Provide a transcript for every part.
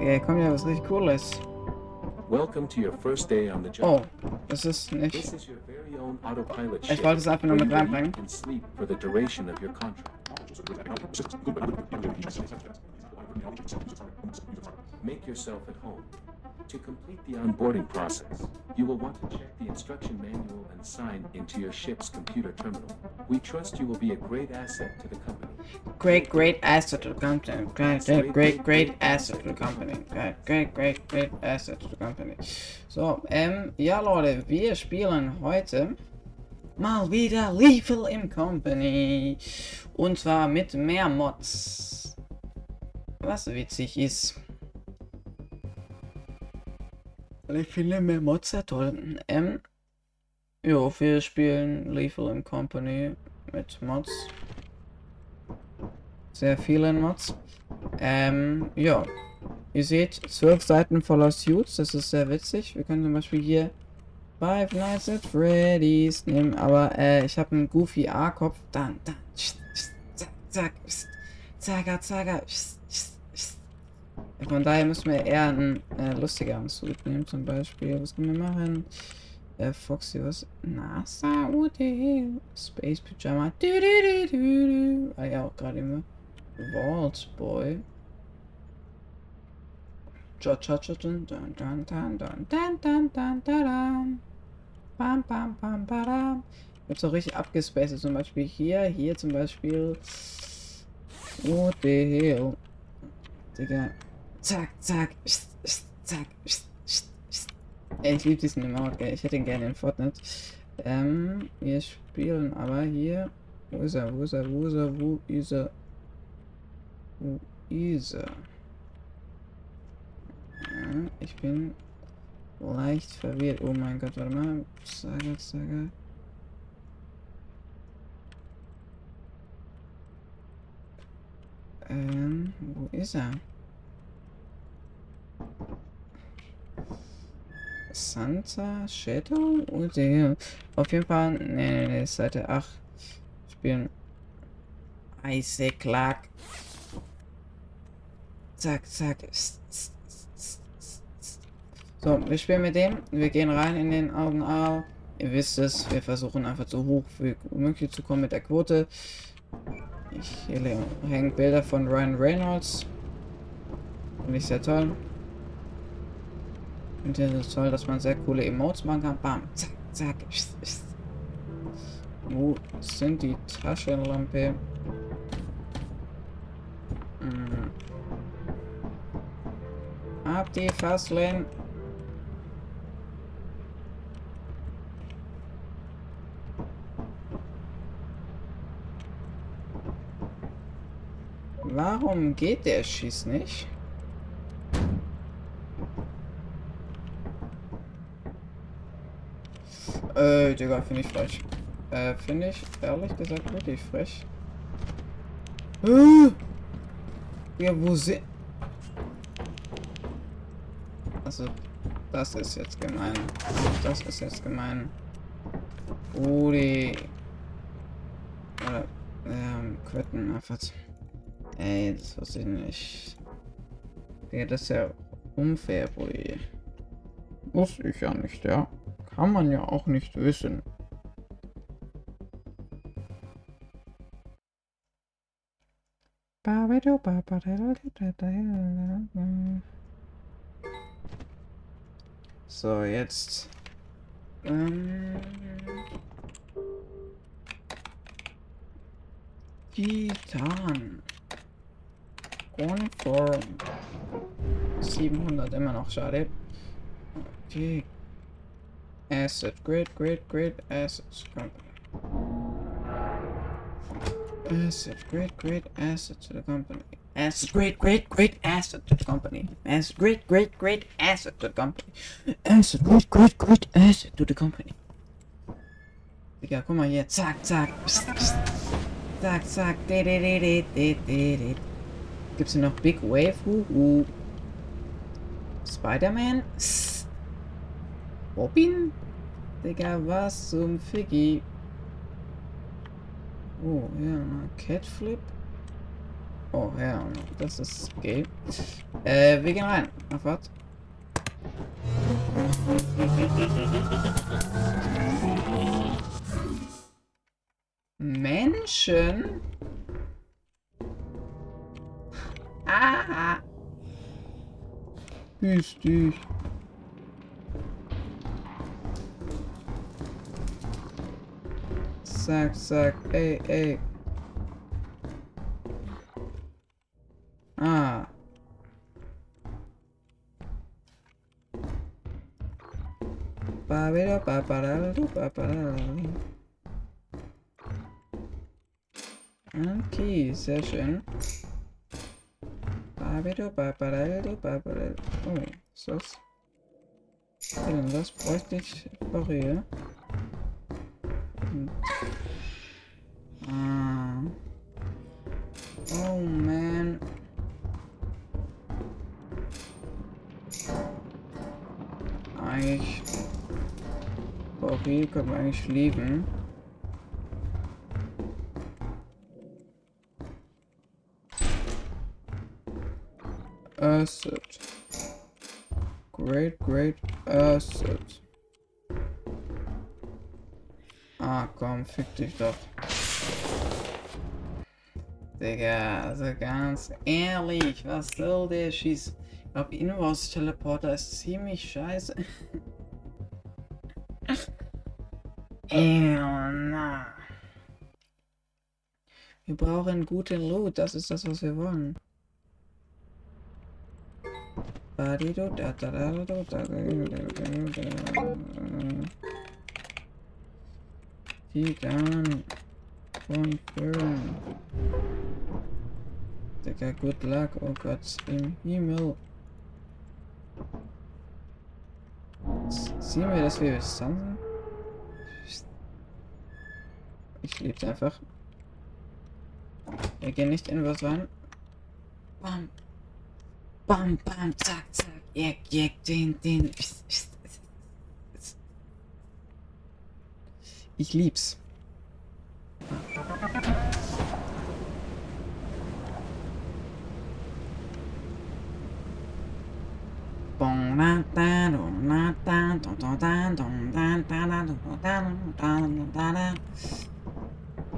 Ey, komm ja, was richtig cooles. Welcome to your first day on the job. Oh, das ist nicht. Ich wollte es einfach nur mit reinbringen. Make yourself at home. To complete the onboarding process, you will want to check the instruction manual and sign into your ship's computer terminal. We trust you will be a great asset to the company. Great, great asset to the company. Great, great, great, great asset to the company. Great, great, great, great asset to the company. So, ähm, ja Leute, wir spielen heute mal wieder Lethal im Company. Und zwar mit mehr Mods. Was witzig ist. Ich finde mehr Mods sehr toll. Ähm, jo, wir spielen Lethal im Company mit Mods sehr vielen Mods. Ähm, ja. Ihr seht zwölf Seiten voller Suits, das ist sehr witzig. Wir können zum Beispiel hier Five Nights at Freddy's nehmen, aber äh, ich habe einen Goofy A-Kopf. Dann, dann, zack, zack, zack, zack, Von daher müssen wir eher einen äh, lustigeren Suit nehmen, zum Beispiel. Was können wir machen? Äh, Foxy, was? NASA, what? Space Pyjama. Du, du, du, du. Ah ja, auch gerade immer. Vault Boy. Cha cha cha dun dun dun dun dun dun dun dun dun Bam bam bam badam. Jetzt auch richtig abgespaced, zum Beispiel hier, hier zum Beispiel. What the hell? Digga. Zack, zack, zack, Ey, ich liebe diesen Emote, gell. Ich hätte ihn gerne in Fortnite. Ähm, wir spielen aber hier. Wo ist er? Wo ist er? Wo ist er? Wo ist er? Wo ist er? Ja, ich bin leicht verwirrt. Oh mein Gott, warte mal. Saga, Saga. Ähm, wo ist er? Santa Shadow? Oh, der. Auf jeden Fall. Nee, nee, nee, Seite 8. Spielen. Isaac Clark. Zack, zack. So, wir spielen mit dem. Wir gehen rein in den Augenau. Ihr wisst es, wir versuchen einfach so hoch wie möglich zu kommen mit der Quote. Ich hier hängen Bilder von Ryan Reynolds. Finde ich sehr toll. Es ist toll, dass man sehr coole Emotes machen kann. Bam, zack, zack. Wo sind die Taschenlampe? Hm. Ab die Fasseln. Warum geht der Schieß nicht? Äh, Digga, finde ich frech. Äh, finde ich ehrlich gesagt wirklich frech. Äh, ja, wo sind... Also, das ist jetzt gemein. Das ist jetzt gemein. Rudi. Oder, ähm, Quitten einfach. Ey, das weiß ich nicht. Ja, das ist ja unfair, Rudi. Muss ich ja nicht, ja. Kann man ja auch nicht wissen. So, jetzt. Ähm, Titan. Uniform. 700 immer noch, schade. Okay. Asset. Great, great, great assets company. Asset. Great, great asset to the company. Asset. Great, great, great asset to the company. Asset. Great, great, great asset to the company. Asset. Great, great, great asset to the company. Digga, guck mal hier. Zack, zack. Psst, psst. Zack, zack. Di, di, di, di, di, di, di. Gibt's hier noch Big Wave? Uh, uh. Spider-Man? Robin? Digga, was zum Figgy? Oh, ja, Catflip. Oh ja, das ist gay. Äh, wir gehen rein. Ach, was? Menschen? Ah! Grüß dich. certo, certo. Ei, ei. Ah. Para, para, para, para, para. Aqui, session. achando? Para, para, para, para, para. Oh, só. Tirando as postas, correr. Barriere kann man eigentlich lieben. Asset. Great, great asset. Ah, komm, fick dich doch. Digga, also ganz ehrlich, was soll der Schieß? Ich glaube, Inverse Teleporter ist ziemlich scheiße. Äona. Wir brauchen gute Loot, das ist das, was wir wollen. Die Titan von Köln. Digga, good luck, oh Gott, im Himmel. Sieh mir, dass wir es sind. Ich lieb's einfach. Wir gehen nicht in was rein. Bam. Bam, bam, zack, zack. Jeck, jeck, den, den. Ich lieb's.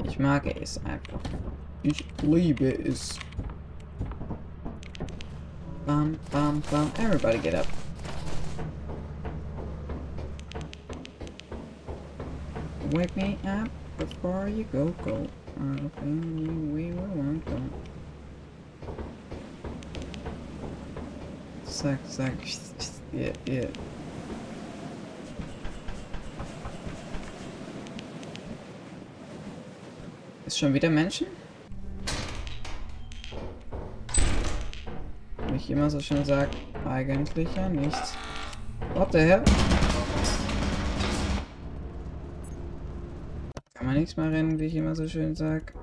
Ich mag es einfach. Ich liebe es. Bam, bam, bam. Everybody get up. Wake me up before you go, go. Our family we will want them. Zack, zack. Yeah, yeah. Ist schon wieder Menschen? Wie ich immer so schön sag, eigentlich ja nichts. What the hell? Kann man nichts mehr rennen, wie ich immer so schön sag.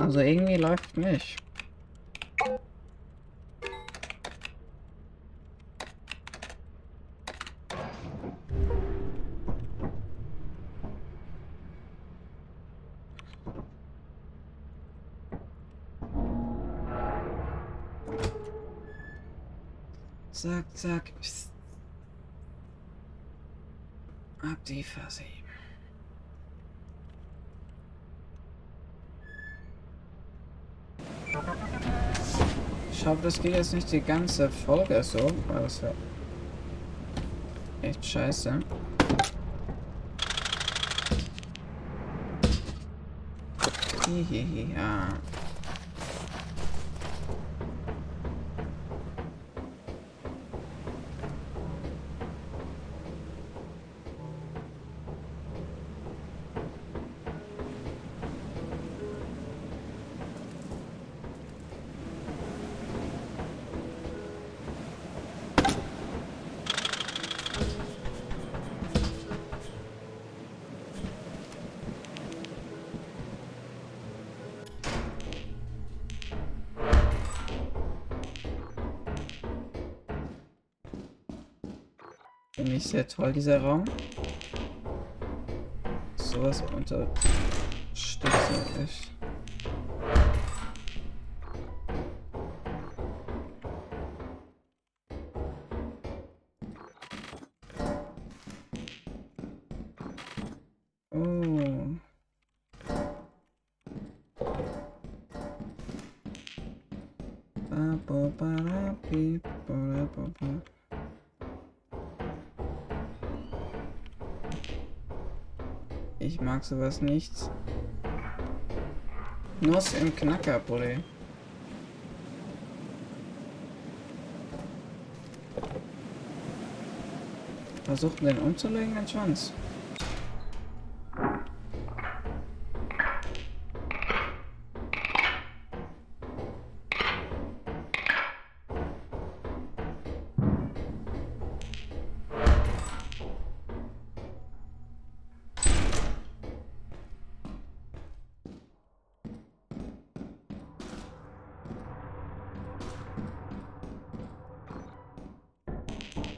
Also irgendwie läuft nicht. Zack, zack. Psst. Ab die. Ich hoffe, das geht jetzt nicht die ganze Folge so, weil das wäre echt scheiße. Hihihi, ja. Finde ich sehr toll, dieser Raum. Sowas unterstütze ich. Mag sowas nicht. Nuss im Knackerpulli. Versucht den umzulegen, den Schwanz.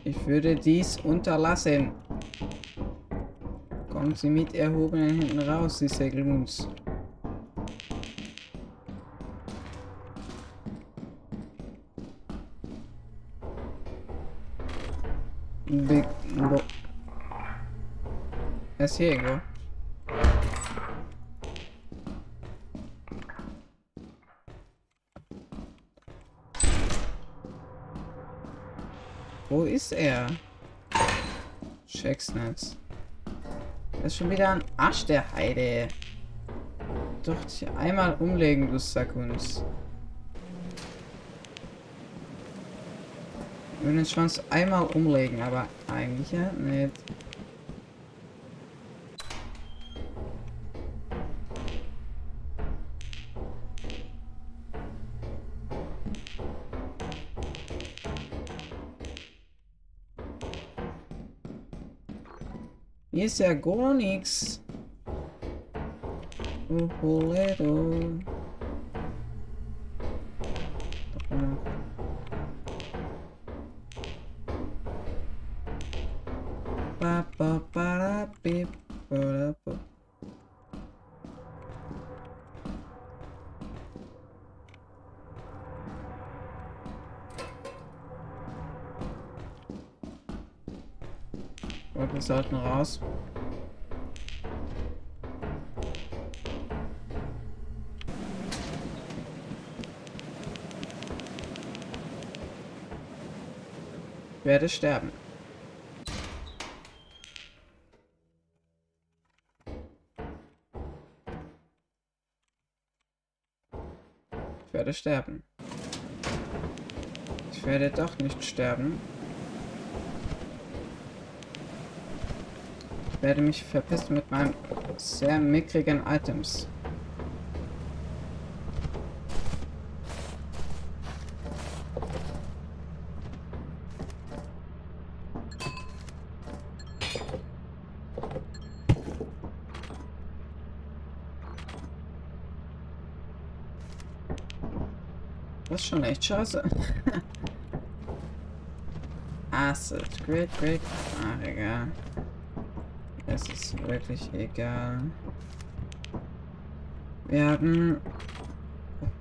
Ich würde dies unterlassen. Kommen Sie mit erhobenen Händen raus, Sie Segelmunds. Big Bo Er ist ist er? Check's nicht. Das ist schon wieder ein Arsch der Heide. Doch dich einmal umlegen, du Sackunds. Ich will den Schwanz einmal umlegen, aber eigentlich ja nicht. Esse é Gonix. O boleiro. Und wir sollten raus. Ich werde sterben. Ich werde sterben. Ich werde doch nicht sterben. Ich werde mich verpissen mit meinen sehr mickrigen Items. Das ist schon echt scheiße. Acid. Great, great. Ach, egal. Es ist wirklich egal. Wir haben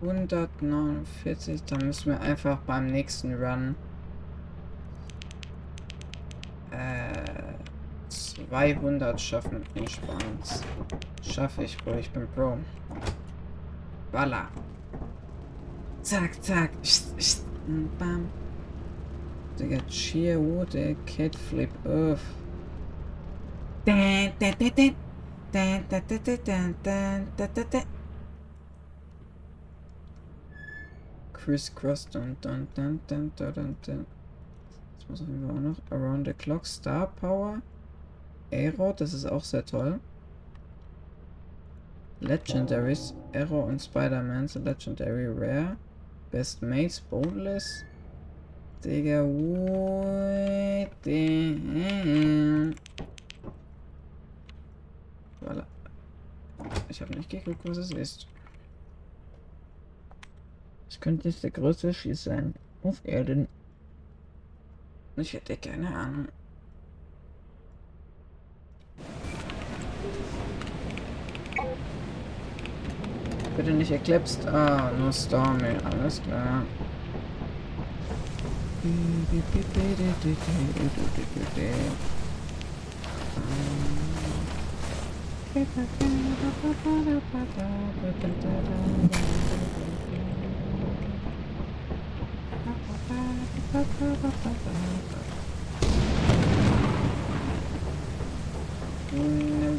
149, dann müssen wir einfach beim nächsten Run äh, 200 schaffen. Entspannt. Schaffe ich, Bro. Ich bin Pro. Voila. Zack, zack. Psst, psst. Bam. Digga, Cheer, wo der Cat Flip Earth. Crisscross, dun, dun, dun, dun, dun, dun. Das muss Fall auch noch. Around the Clock, Star Power. Aero, das ist auch sehr toll. Legendaries, Arrow und Spider-Man sind Legendary Rare. Best Mates, Boneless. Digga, what the hell? Ich habe nicht geguckt, was es ist. Es könnte jetzt der größte Schieß sein. Auf Erden. Ich hätte keine Ahnung. Bitte nicht Eclipsed. Ah, nur Stormy. Alles klar. Um Never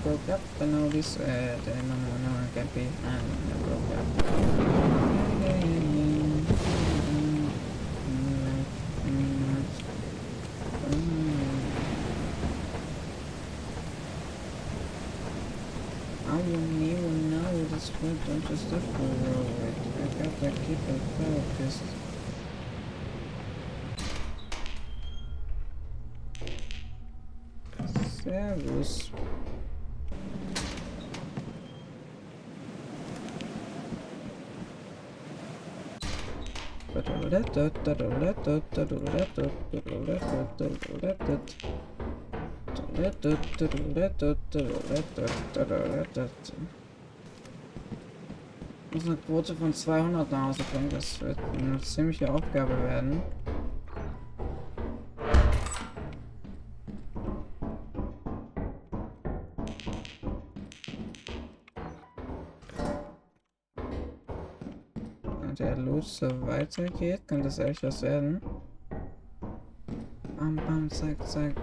broke up, but now this uh, the it can't be and broke up. Foot don't just look for it. I got to keep it focused. Servus. Muss eine Quote von 200 nach Hause bringen. Das wird eine ziemliche Aufgabe werden. Wenn der Loot so weitergeht, kann das echt was werden. Bam, bam, zack, zack.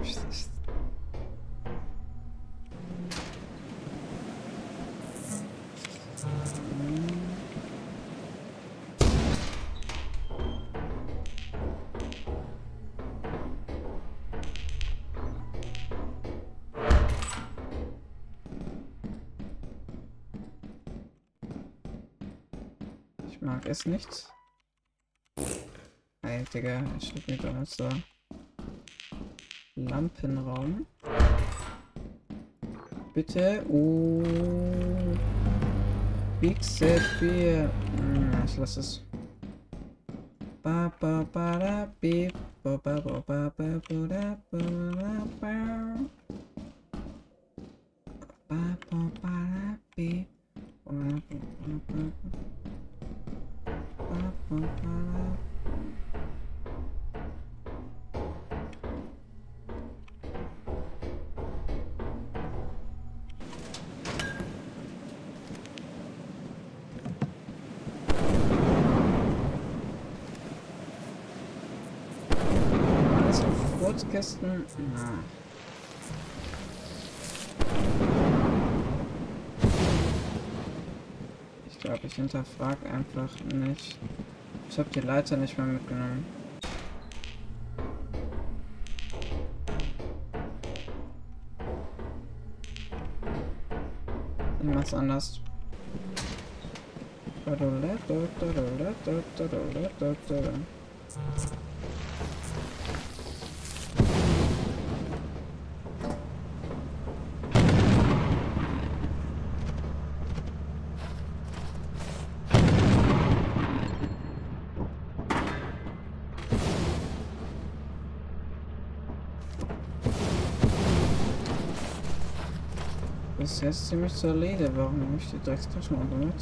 Mag es nicht. Ey, Digga, ich steht mir doch so. Lampenraum. Bitte. Oh. Big Set Bier. Hm, ich lass es. Ba ba ba da beep. Ba ba ba ba ba da ba da ba. Ba Kurzkästen. Na. Ich glaube, ich hinterfrage einfach nicht. Ich habe die Leiter nicht mehr mitgenommen. Ich mach's anders. Das ist ziemlich solide. Warum nehme ich die Dreckstaschenlampe mit?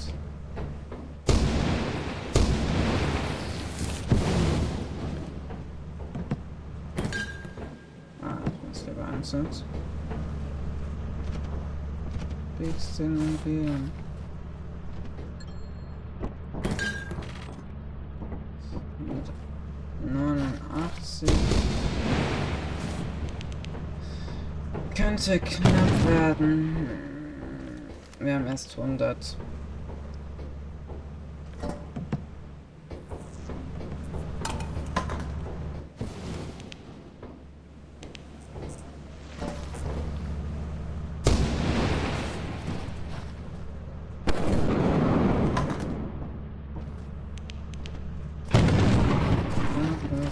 Ah, ich muss lieber einzeln. Bisschen gehen. Mit 89. Könnte knapp werden. Wir haben erst 100.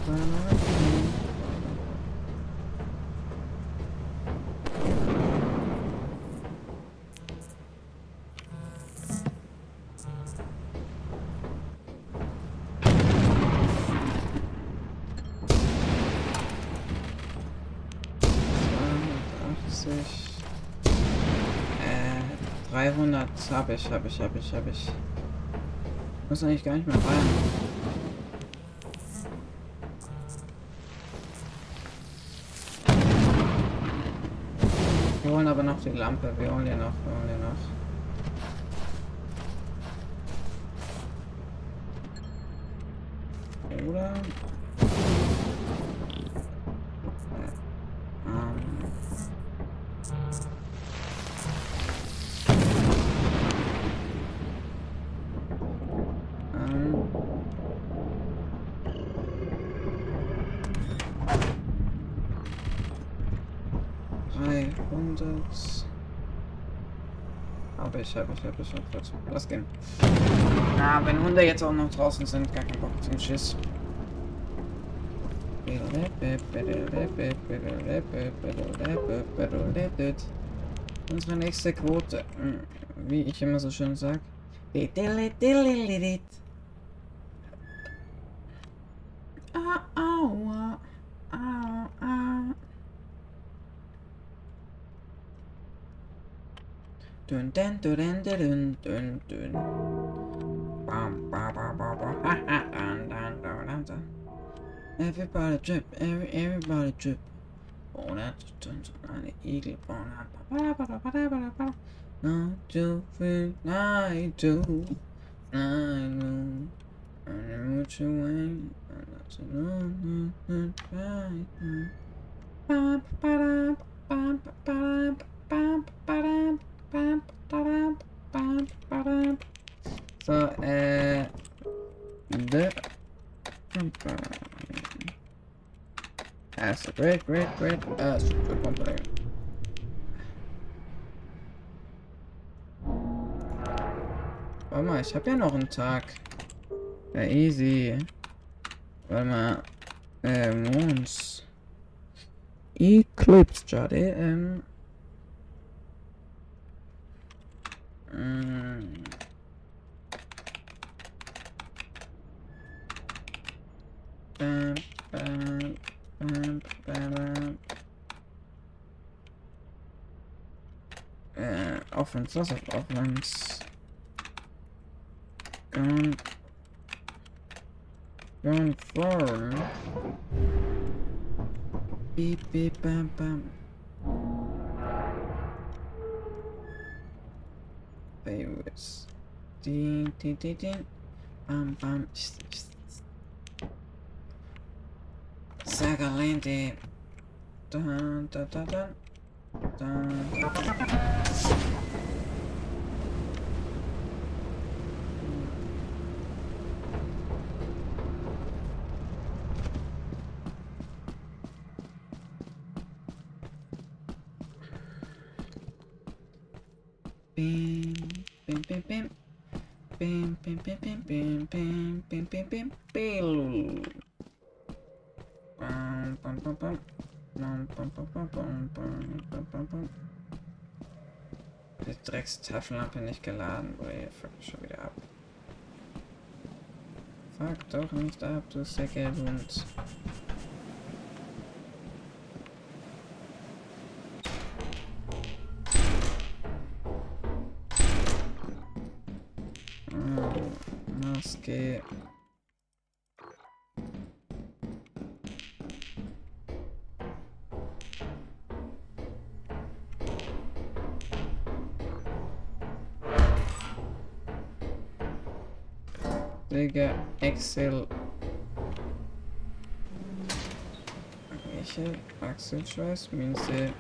Äh, 300 habe ich, habe ich, habe ich, habe ich. Muss eigentlich gar nicht mehr rein. Wir wollen aber noch die Lampe. Wir wollen ja noch, wir wollen ja noch. Oder? Ähm. Ähm. Dreihundert. Ich habe, ich habe, lass gehen. Na, wenn Hunde jetzt auch noch draußen sind, gar kein Bock zum Schiss. Unsere nächste Quote, hm, wie ich immer so schön sag. dun dun dun dun dun dun dun. Bum, bum, bum, bum, bum. Ha, ha, dun, dun, dun, dun, dun. Everybody trip, every everybody drip. Oh, that's turns on the eagle. Nine two three nine two nine two. I know what you want. I'm not so long. I'm trying. Bum, ba-dum, bum, ba-dum, bum, ba-dum. So, äh, the That's a great, great, great, uh, super company. Warte mal, ich habe ja noch einen Tag. Ja, easy. Warte mal. Äh, Mons. Eclipse Chart, ähm. Mm. Bum, bum, bum, uh, offense, lots of offense. Going, going forward. Beep, beep, bam, bam. Favorites. Ding, ding, ding, ding. Bam, bam. Sagalente. Dun, dun, dun, dun. Dun, dun, dun. Die Dreckstaschenlampe nicht geladen. Ui, fuck schon wieder ab. Fuck doch nicht ab, du Säckelhund. Maske. Omega Excel Axel means it.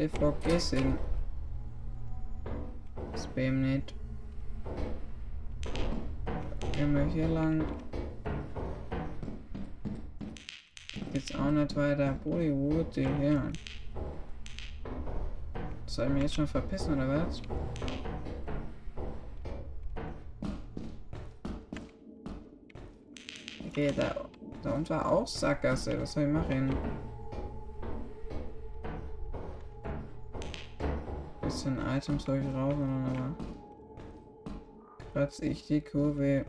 Ganz die Frage gesehen. Spam nicht. Wir hier lang. Geht's auch nicht weiter. Bollywood, hier. Soll ich mich jetzt schon verpissen, oder was? Okay, da, da unten war auch Sackgasse. Was soll ich machen? Items soll ich raus, aber kratze ich die Kurve.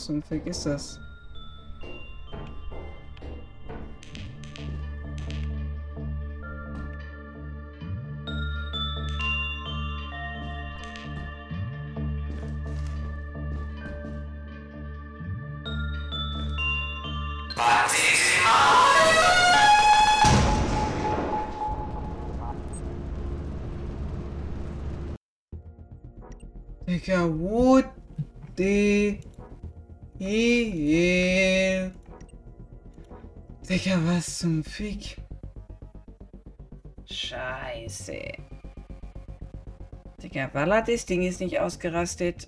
Was zum Fick ist das? Digga, what was zum Fick? Scheiße. Digga, Walla, das Ding ist nicht ausgerastet.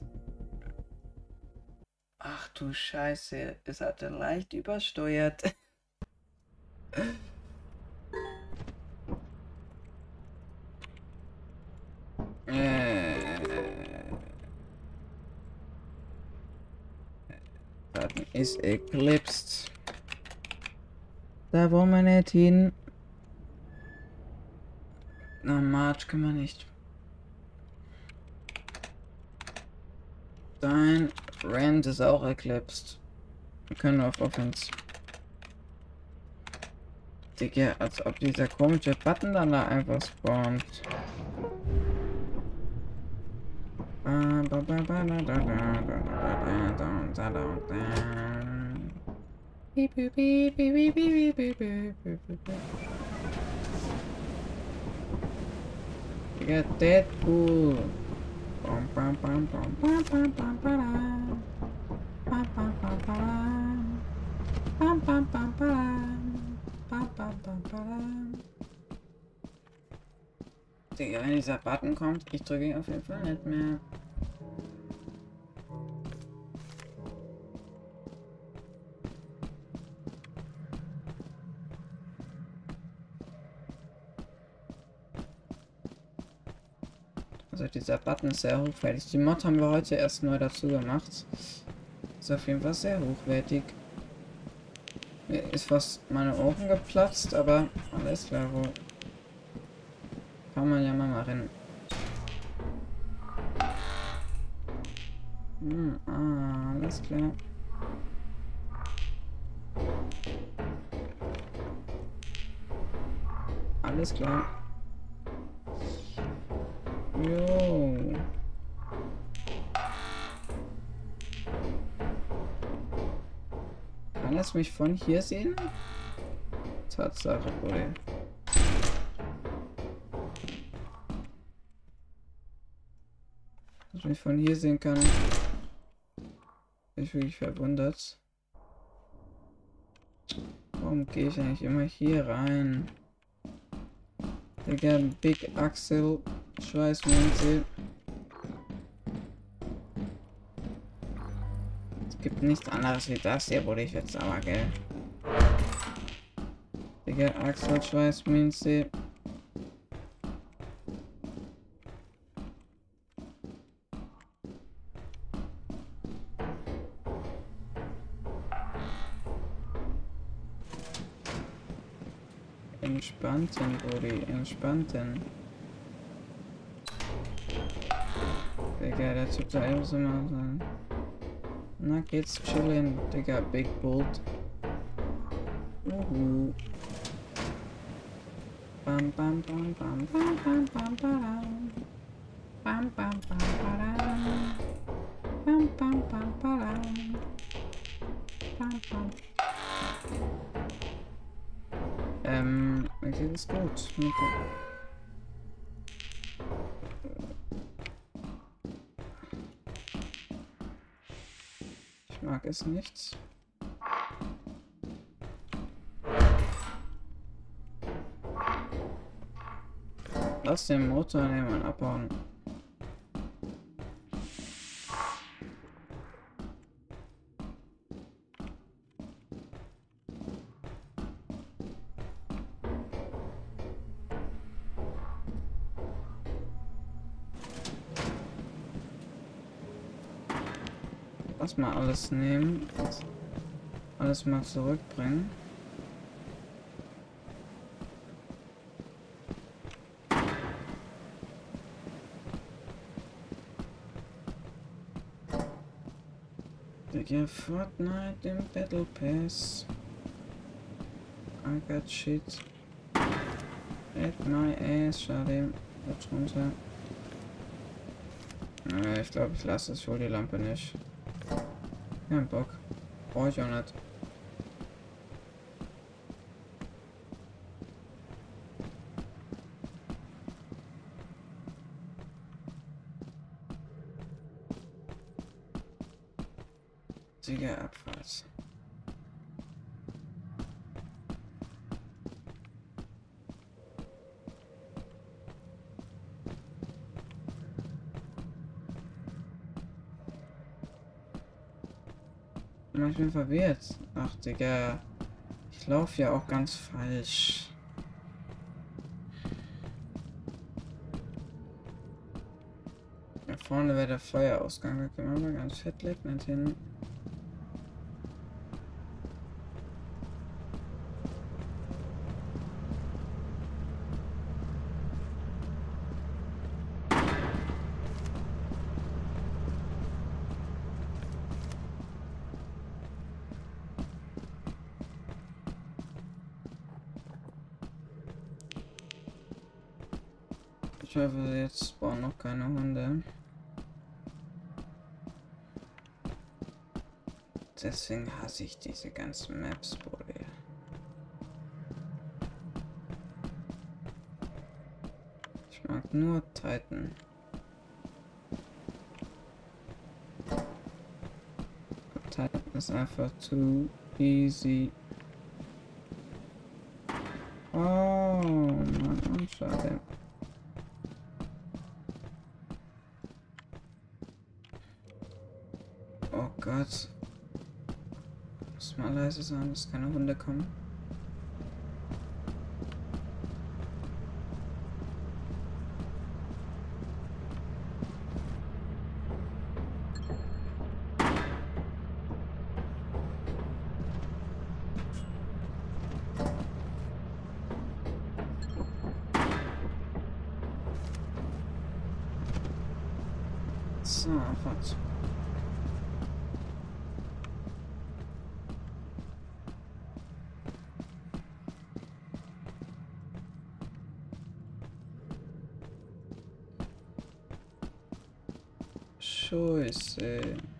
Ach du Scheiße, es hatte leicht übersteuert. Äh. Ist eclipsed. Da wollen wir nicht hin. Na, March können wir nicht. Dein Rand ist auch eclipsed. Wir können auf Offense. Digga, als ob dieser komische Button dann da einfach spawnt. Digga, Deadpool. Bam, bam, bam, bam, bam, bam, bam, bam. Bam, bam, bam, bam. Bam, bam, bam, bam. Bam, bam, bam, bam. Digga, wenn dieser Button kommt, ich drücke ihn auf jeden Fall nicht mehr. Also dieser Button ist sehr hochwertig. Die Mod haben wir heute erst neu dazu gemacht. Ist auf jeden Fall sehr hochwertig. Mir ist fast meine Ohren geplatzt, aber alles klar, wo kann man ja mal machen. Hm, ah, alles klar. Alles klar. Kann es mich von hier sehen? Tatsache, Bruder. Dass ich mich von hier sehen kann. Bin ich wirklich verwundert. Warum gehe ich eigentlich immer hier rein? Digga, Big Axel, Schweißmünze. Nichts anderes wie das hier, wurde ich jetzt aber, gell? Digga, Axel, Schweißmünze. Entspannten, Brudi, entspannten. Digga, der Typ da eben so mal sein. Na, geht's chillen, Digga, Big Bolt. Uhu. Bam, bam, bam, bam, bam, bam, bam, bam. Bam, bam, bam, bam. Bam, bam, bam, bam. Bam, bam. Ähm, mir geht es gut. Mir geht- Ich mag es nicht. Lass den Motor nehmen und abbauen. Lass mal alles nehmen. Alles mal zurückbringen. Digga, Fortnite im Battle Pass. I got shit. At my ass, schade. Jetzt runter. Äh, ich glaube, ich lasse es. Hol die Lampe nicht. Kein Bock. Brauche ich auch nicht. Digga, Abfahrt. Mann, Ich bin verwirrt. Ach, Digga. Ich laufe ja auch ganz falsch. Da vorne wäre der Feuerausgang. Da können wir mal ganz fett leck nicht Ich hoffe, jetzt spawnen noch keine Hunde. Deswegen hasse ich diese ganzen Maps, Bruder. Ich mag nur Titan. Titan ist einfach too easy. Oh, Mann, schade. Oh Gott. Muss mal leise sein, dass keine Hunde kommen. So, Abfahrt. Scheiße. Party.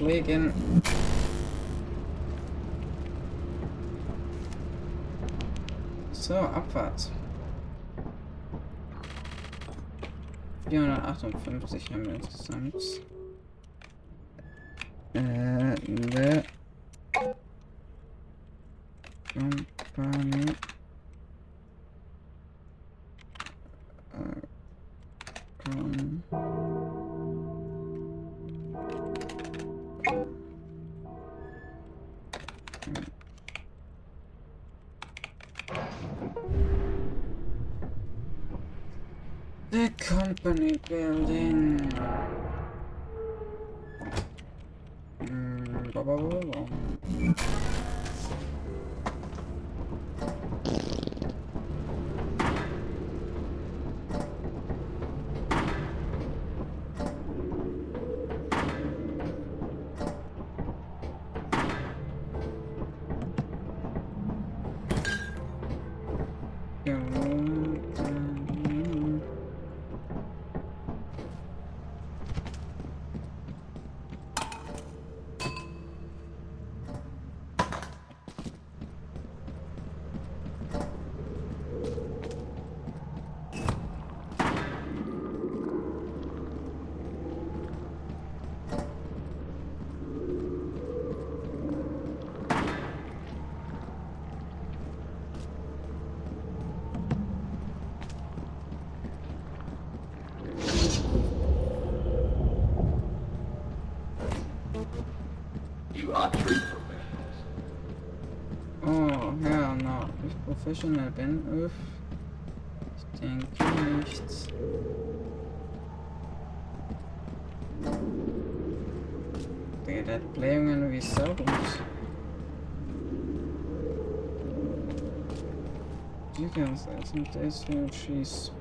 Losfliegen. So, Abfahrt. 458 haben wir insgesamt. Äh, the Company. Äh, Company building. Mm, ba, ba, ba, Professionals. Oh, hell no. Ich professional bin, uff. Ich denke nicht. Digga, der hat Blähungen wie Sau und... Digga, was ist denn das für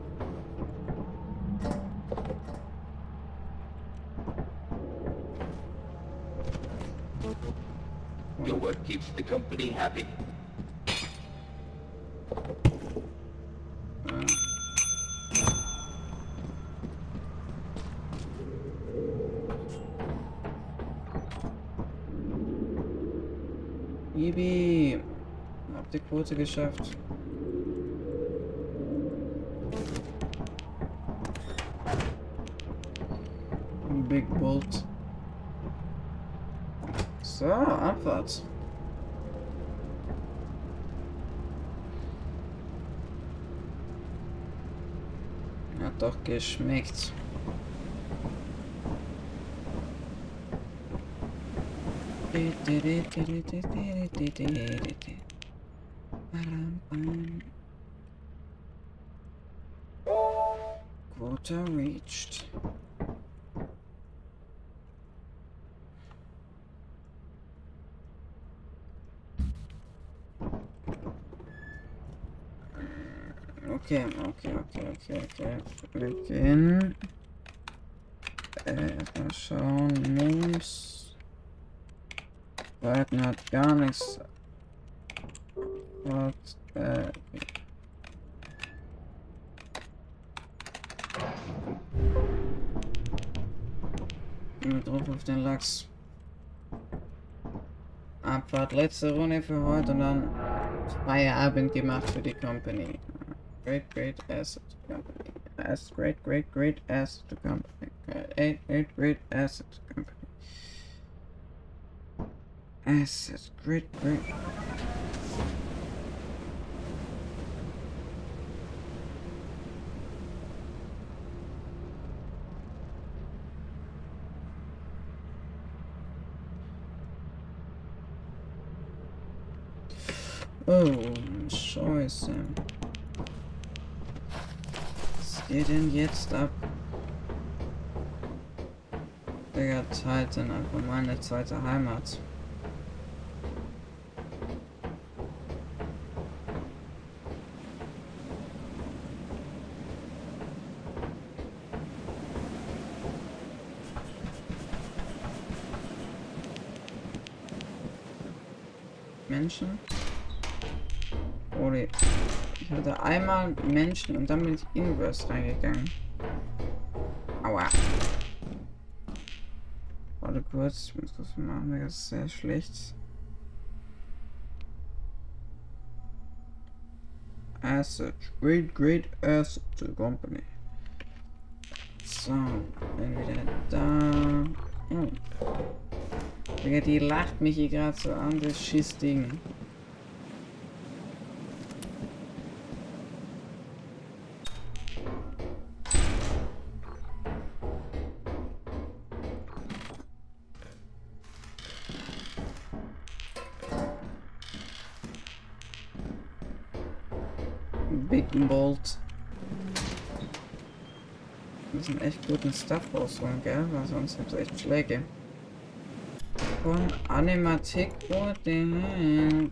company happy. Ibi! Hab die Quote geschafft. Big Bolt. So, abwärts. Hat doch geschmeckt. Quota reached. Okay, okay, okay, okay, okay. Wir gehen. Äh, erstmal schauen. Moves. Weiten hat gar nichts. Hat, äh. Gehen wir drauf auf den Lachs. Abfahrt letzte Runde für heute und dann Feierabend gemacht für die Company. Great, great asset to company. As great, great, great asset to company. Great, great, great asset to company. Asset, great, great. Denn jetzt ab? Digga, Titan, einfach meine zweite Heimat. Menschen? Oder ich hatte einmal Menschen und dann bin ich inverse reingegangen. Aua. Warte kurz, ich muss das machen, das ist sehr schlecht. Asset, great, great asset to the company. So, bin wieder da. Oh. Digga, die lacht mich hier gerade so an, das Schissding. Guten Stuff rausholen, gell? Weil sonst gibt's echt Schläge. Von Animatik wurde.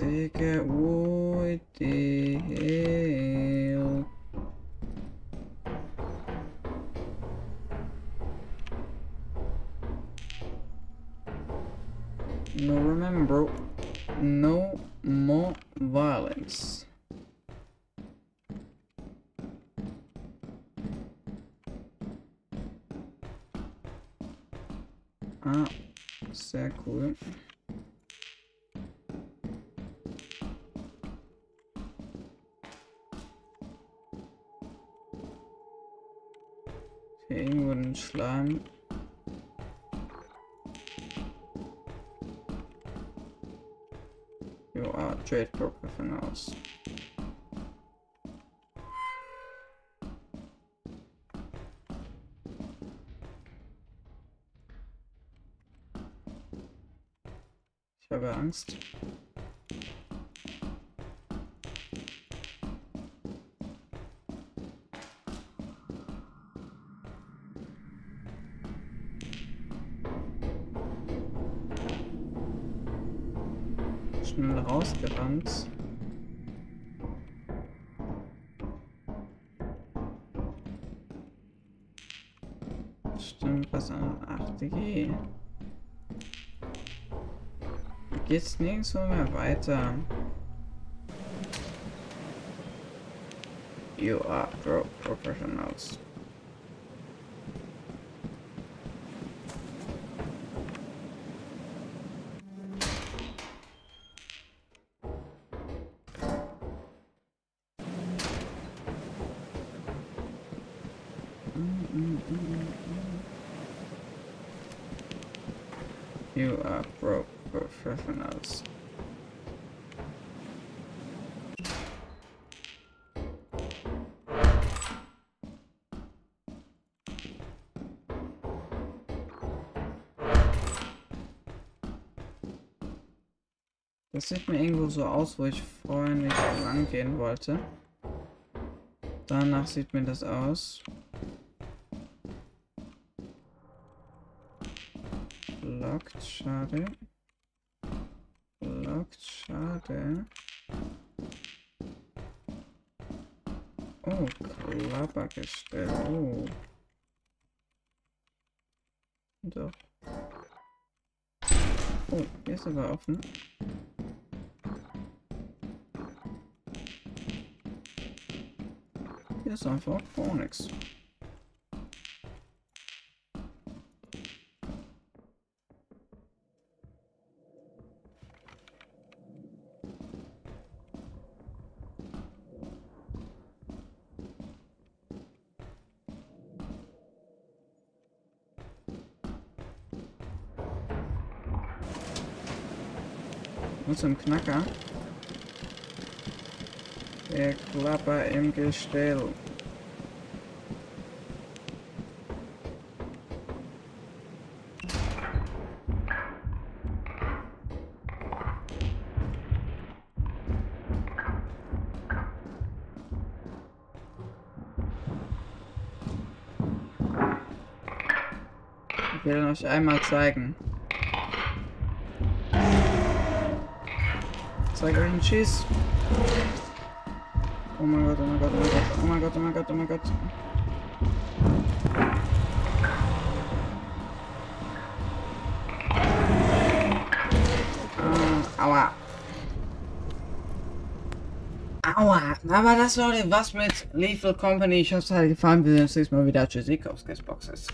Digga, what the hell? Angst. Schnell rausgerannt. Stimmt, was an 8G. Geht's nirgendwo mehr weiter. You are pro professionals. Sieht mir irgendwo so aus, wo ich vorher nicht lang gehen wollte. Danach sieht mir das aus. Locked, schade. Locked, schade. Oh, Klappergestell. Oh. Doch. Oh, hier ist aber offen. Ist einfach gar so ein Knacker. Der Klapper im Gestell. Ich will euch einmal zeigen. Zeig euch einen Schieß. Oh mein Gott, oh mein Gott, oh mein Gott, oh mein Gott, oh mein Gott, oh mein Gott. Ah, aua. Aua. Aber das Leute, was mit Lethal Company. Ich hoffe, es hat gefallen. Wir sehen uns nächstes Mal wieder. Tschüssi, auf Boxes.